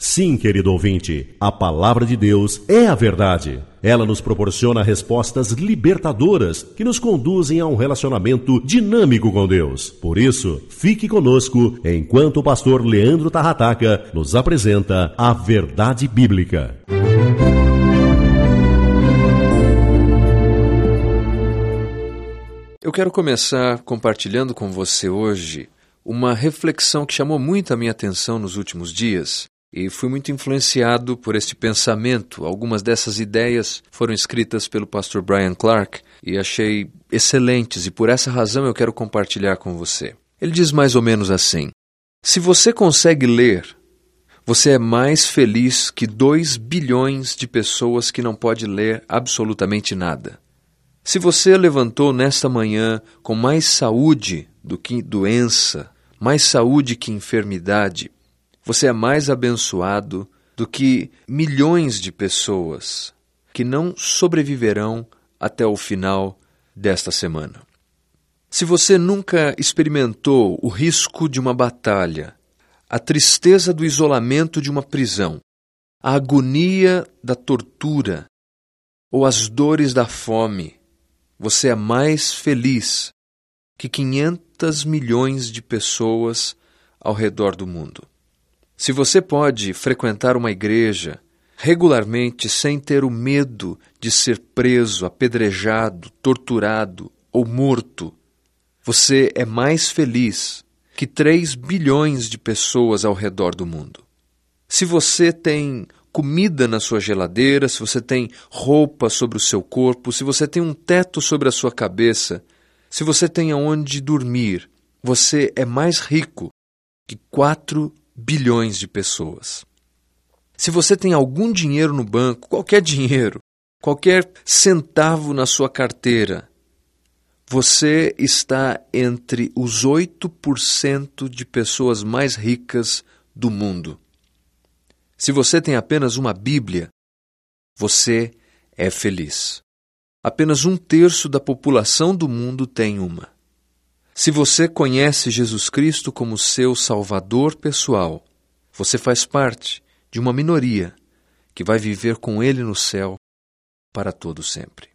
Sim, querido ouvinte, a palavra de Deus é a verdade. Ela nos proporciona respostas libertadoras que nos conduzem a um relacionamento dinâmico com Deus. Por isso, fique conosco enquanto o pastor Leandro Tarrataca nos apresenta a verdade bíblica. Eu quero começar compartilhando com você hoje uma reflexão que chamou muito a minha atenção nos últimos dias e fui muito influenciado por este pensamento. Algumas dessas ideias foram escritas pelo pastor Brian Clark e achei excelentes, e por essa razão eu quero compartilhar com você. Ele diz mais ou menos assim: Se você consegue ler, você é mais feliz que 2 bilhões de pessoas que não pode ler absolutamente nada. Se você levantou nesta manhã com mais saúde do que doença, mais saúde que enfermidade, você é mais abençoado do que milhões de pessoas que não sobreviverão até o final desta semana. Se você nunca experimentou o risco de uma batalha, a tristeza do isolamento de uma prisão, a agonia da tortura ou as dores da fome, você é mais feliz que 500 milhões de pessoas ao redor do mundo. Se você pode frequentar uma igreja regularmente sem ter o medo de ser preso, apedrejado, torturado ou morto, você é mais feliz que 3 bilhões de pessoas ao redor do mundo. Se você tem comida na sua geladeira, se você tem roupa sobre o seu corpo, se você tem um teto sobre a sua cabeça, se você tem aonde dormir, você é mais rico que 4 bilhões de pessoas. Se você tem algum dinheiro no banco, qualquer dinheiro, qualquer centavo na sua carteira, você está entre os 8% de pessoas mais ricas do mundo. Se você tem apenas uma Bíblia, você é feliz. Apenas um terço da população do mundo tem uma. Se você conhece Jesus Cristo como seu Salvador pessoal, você faz parte de uma minoria que vai viver com Ele no céu para todo sempre.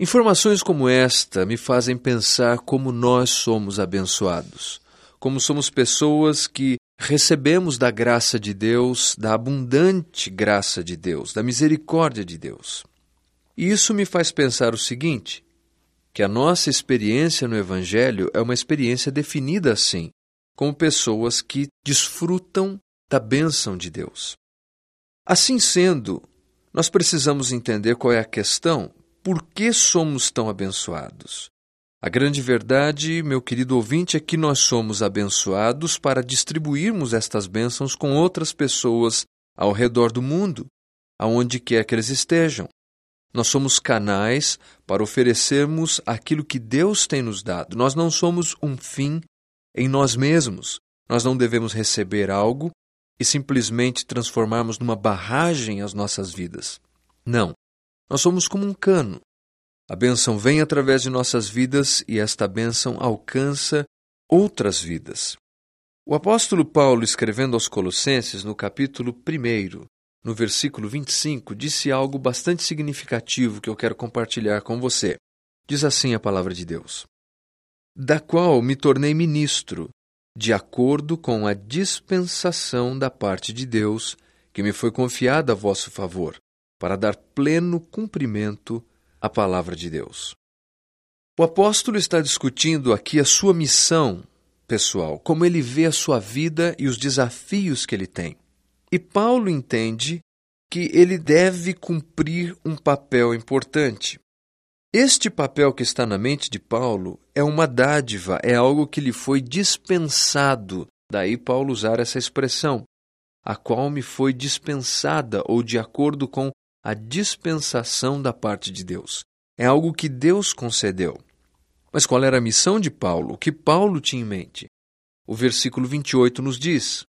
Informações como esta me fazem pensar como nós somos abençoados, como somos pessoas que recebemos da graça de Deus, da abundante graça de Deus, da misericórdia de Deus. E isso me faz pensar o seguinte: que a nossa experiência no Evangelho é uma experiência definida assim, como pessoas que desfrutam da bênção de Deus. Assim sendo, nós precisamos entender qual é a questão, por que somos tão abençoados? A grande verdade, meu querido ouvinte, é que nós somos abençoados para distribuirmos estas bênçãos com outras pessoas ao redor do mundo, aonde quer que eles estejam. Nós somos canais para oferecermos aquilo que Deus tem nos dado. Nós não somos um fim em nós mesmos. Nós não devemos receber algo e simplesmente transformarmos numa barragem as nossas vidas. Não. Nós somos como um cano. A bênção vem através de nossas vidas e esta bênção alcança outras vidas. O apóstolo Paulo, escrevendo aos Colossenses, no capítulo 1, no versículo 25, disse algo bastante significativo que eu quero compartilhar com você. Diz assim a palavra de Deus: Da qual me tornei ministro, de acordo com a dispensação da parte de Deus, que me foi confiada a vosso favor, para dar pleno cumprimento à palavra de Deus. O apóstolo está discutindo aqui a sua missão pessoal, como ele vê a sua vida e os desafios que ele tem. E Paulo entende que ele deve cumprir um papel importante. Este papel que está na mente de Paulo é uma dádiva, é algo que lhe foi dispensado. Daí Paulo usar essa expressão, a qual me foi dispensada, ou de acordo com a dispensação da parte de Deus. É algo que Deus concedeu. Mas qual era a missão de Paulo? O que Paulo tinha em mente? O versículo 28 nos diz: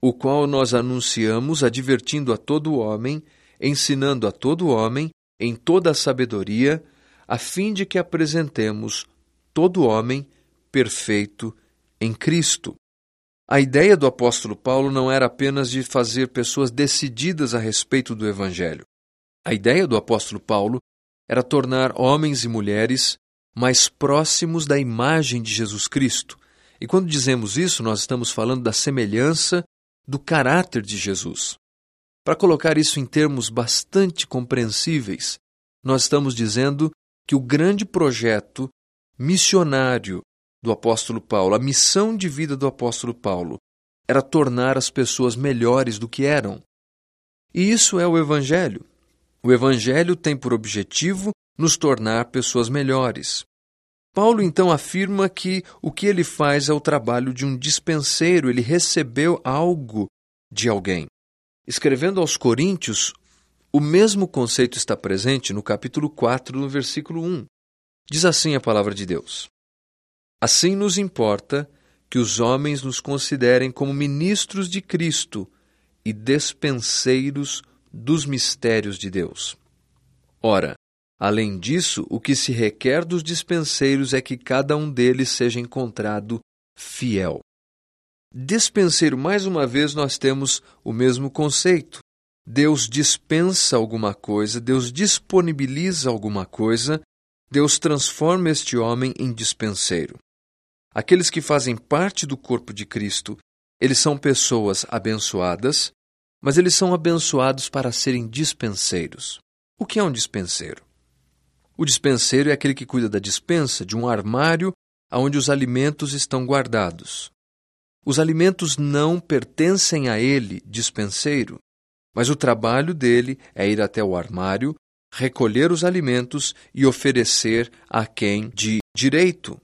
O qual nós anunciamos, advertindo a todo homem, ensinando a todo homem, em toda a sabedoria, a fim de que apresentemos todo homem perfeito em Cristo. A ideia do apóstolo Paulo não era apenas de fazer pessoas decididas a respeito do Evangelho. A ideia do apóstolo Paulo era tornar homens e mulheres mais próximos da imagem de Jesus Cristo. E quando dizemos isso, nós estamos falando da semelhança do caráter de Jesus. Para colocar isso em termos bastante compreensíveis, nós estamos dizendo que o grande projeto missionário do apóstolo Paulo, a missão de vida do apóstolo Paulo, era tornar as pessoas melhores do que eram. E isso é o Evangelho. O Evangelho tem por objetivo nos tornar pessoas melhores. Paulo então afirma que o que ele faz é o trabalho de um dispenseiro, ele recebeu algo de alguém. Escrevendo aos Coríntios, o mesmo conceito está presente no capítulo 4, no versículo 1. Diz assim a palavra de Deus: Assim nos importa que os homens nos considerem como ministros de Cristo e despenseiros dos mistérios de Deus. Ora, além disso, o que se requer dos dispenseiros é que cada um deles seja encontrado fiel. Despenseiro, mais uma vez, nós temos o mesmo conceito. Deus dispensa alguma coisa, Deus disponibiliza alguma coisa, Deus transforma este homem em dispenseiro. Aqueles que fazem parte do corpo de Cristo, eles são pessoas abençoadas, mas eles são abençoados para serem dispenseiros. O que é um dispenseiro? O dispenseiro é aquele que cuida da dispensa de um armário onde os alimentos estão guardados. Os alimentos não pertencem a ele, dispenseiro, mas o trabalho dele é ir até o armário, recolher os alimentos e oferecer a quem de direito.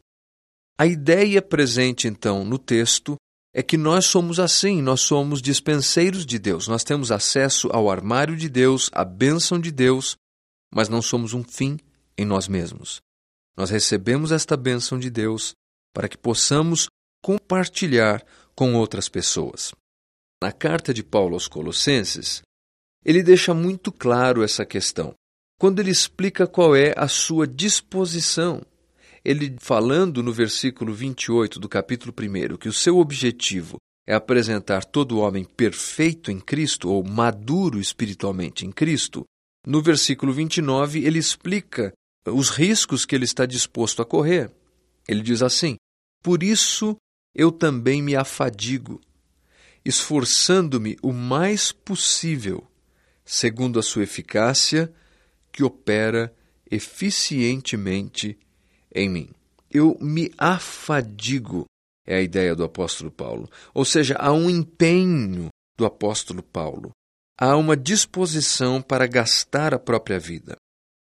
A ideia presente, então, no texto é que nós somos assim, nós somos dispenseiros de Deus, nós temos acesso ao armário de Deus, à bênção de Deus, mas não somos um fim em nós mesmos. Nós recebemos esta bênção de Deus para que possamos compartilhar com outras pessoas. Na carta de Paulo aos Colossenses, ele deixa muito claro essa questão. Quando ele explica qual é a sua disposição, ele falando no versículo 28 do capítulo 1 que o seu objetivo é apresentar todo homem perfeito em Cristo ou maduro espiritualmente em Cristo, no versículo 29 ele explica os riscos que ele está disposto a correr. Ele diz assim: Por isso eu também me afadigo, esforçando-me o mais possível, segundo a sua eficácia, que opera eficientemente em mim. Eu me afadigo, é a ideia do apóstolo Paulo. Ou seja, há um empenho do apóstolo Paulo. Há uma disposição para gastar a própria vida.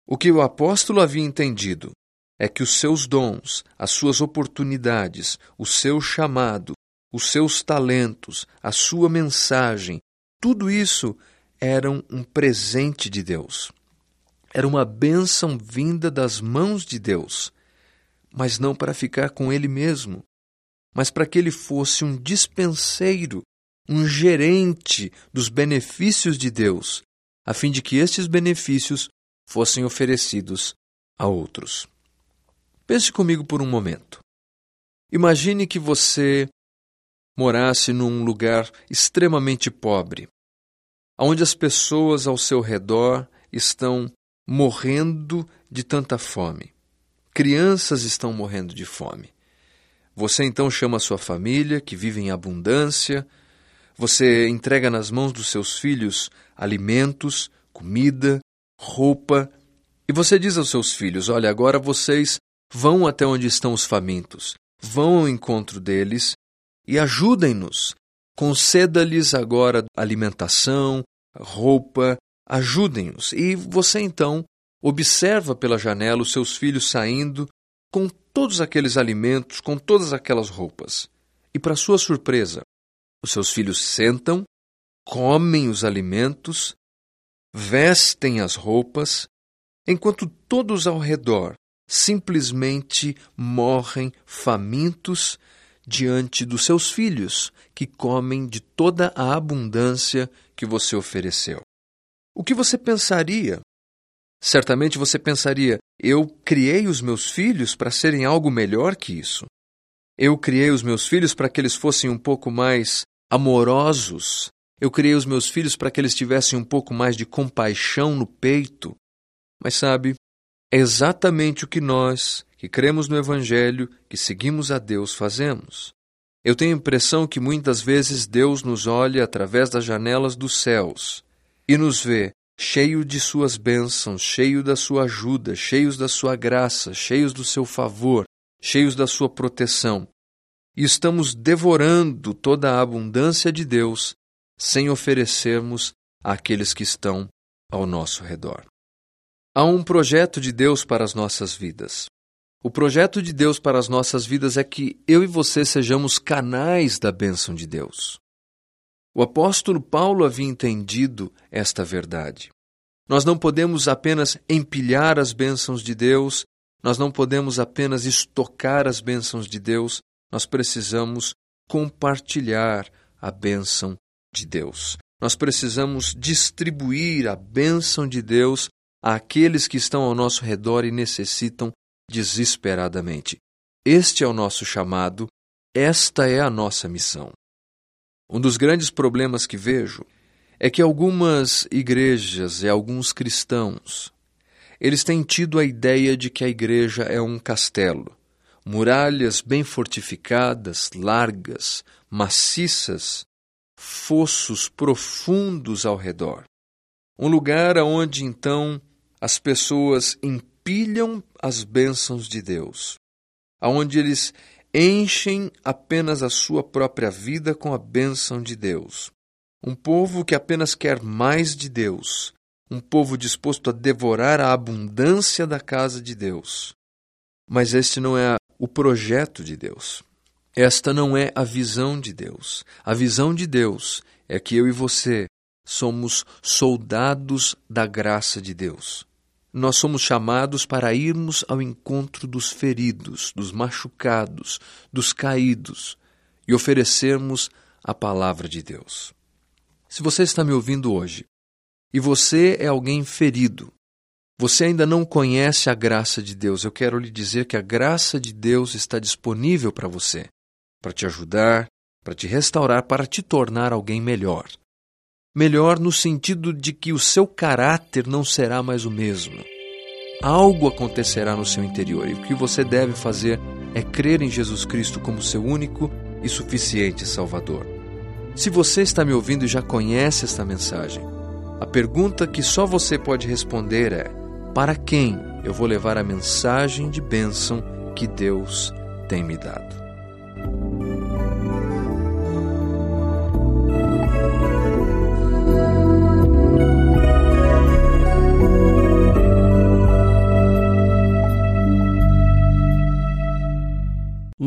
O que o apóstolo havia entendido é que os seus dons, as suas oportunidades, o seu chamado, os seus talentos, a sua mensagem, tudo isso eram um presente de Deus. Era uma bênção vinda das mãos de Deus, mas não para ficar com ele mesmo, mas para que ele fosse um dispenseiro, um gerente dos benefícios de Deus, a fim de que estes benefícios fossem oferecidos a outros. Pense comigo por um momento. Imagine que você morasse num lugar extremamente pobre. onde as pessoas ao seu redor estão morrendo de tanta fome. Crianças estão morrendo de fome. Você então chama sua família, que vive em abundância, você entrega nas mãos dos seus filhos alimentos, comida, roupa, e você diz aos seus filhos: Olha, agora vocês vão até onde estão os famintos, vão ao encontro deles e ajudem-nos. Conceda-lhes agora alimentação, roupa, ajudem-nos. E você então observa pela janela os seus filhos saindo com todos aqueles alimentos, com todas aquelas roupas. E, para sua surpresa, os seus filhos sentam, comem os alimentos, vestem as roupas, enquanto todos ao redor simplesmente morrem famintos diante dos seus filhos, que comem de toda a abundância que você ofereceu. O que você pensaria? Certamente você pensaria: eu criei os meus filhos para serem algo melhor que isso. Eu criei os meus filhos para que eles fossem um pouco mais amorosos. Eu criei os meus filhos para que eles tivessem um pouco mais de compaixão no peito. Mas sabe, é exatamente o que nós, que cremos no Evangelho, que seguimos a Deus, fazemos. Eu tenho a impressão que muitas vezes Deus nos olha através das janelas dos céus e nos vê cheio de suas bênçãos, cheio da sua ajuda, cheios da sua graça, cheios do seu favor, cheios da sua proteção. E estamos devorando toda a abundância de Deus sem oferecermos àqueles que estão ao nosso redor. Há um projeto de Deus para as nossas vidas. O projeto de Deus para as nossas vidas é que eu e você sejamos canais da bênção de Deus. O apóstolo Paulo havia entendido esta verdade. Nós não podemos apenas empilhar as bênçãos de Deus, nós não podemos apenas estocar as bênçãos de Deus, nós precisamos compartilhar a bênção de Deus. Nós precisamos distribuir a bênção de Deus àqueles que estão ao nosso redor e necessitam desesperadamente. Este é o nosso chamado, esta é a nossa missão. Um dos grandes problemas que vejo é que algumas igrejas e alguns cristãos, eles têm tido a ideia de que a igreja é um castelo, muralhas bem fortificadas, largas, maciças, fossos profundos ao redor. Um lugar onde então as pessoas empilham as bênçãos de Deus, aonde eles enchem apenas a sua própria vida com a bênção de Deus. Um povo que apenas quer mais de Deus, um povo disposto a devorar a abundância da casa de Deus. Mas este não é o projeto de Deus. Esta não é a visão de Deus. A visão de Deus é que eu e você somos soldados da graça de Deus. Nós somos chamados para irmos ao encontro dos feridos, dos machucados, dos caídos e oferecermos a palavra de Deus. Se você está me ouvindo hoje e você é alguém ferido, você ainda não conhece a graça de Deus, eu quero lhe dizer que a graça de Deus está disponível para você, para te ajudar, para te restaurar, para te tornar alguém melhor. Melhor no sentido de que o seu caráter não será mais o mesmo. Algo acontecerá no seu interior e o que você deve fazer é crer em Jesus Cristo como seu único e suficiente Salvador. Se você está me ouvindo e já conhece esta mensagem, a pergunta que só você pode responder é: para quem eu vou levar a mensagem de bênção que Deus tem me dado?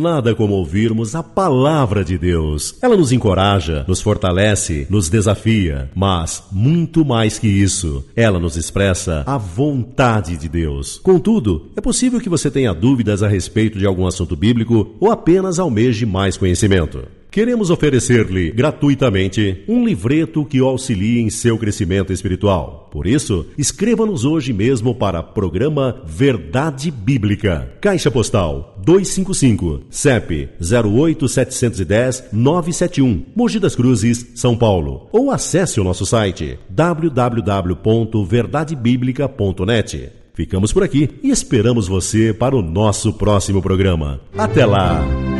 Nada como ouvirmos a palavra de Deus. Ela nos encoraja, nos fortalece, nos desafia, mas muito mais que isso, ela nos expressa a vontade de Deus. Contudo, é possível que você tenha dúvidas a respeito de algum assunto bíblico ou apenas almeje mais conhecimento. Queremos oferecer-lhe gratuitamente um livreto que o auxilie em seu crescimento espiritual. Por isso, escreva-nos hoje mesmo para programa Verdade Bíblica. Caixa Postal 255, CEP 08710-971, Mogi das Cruzes, São Paulo. Ou acesse o nosso site www.verdadebiblica.net. Ficamos por aqui e esperamos você para o nosso próximo programa. Até lá!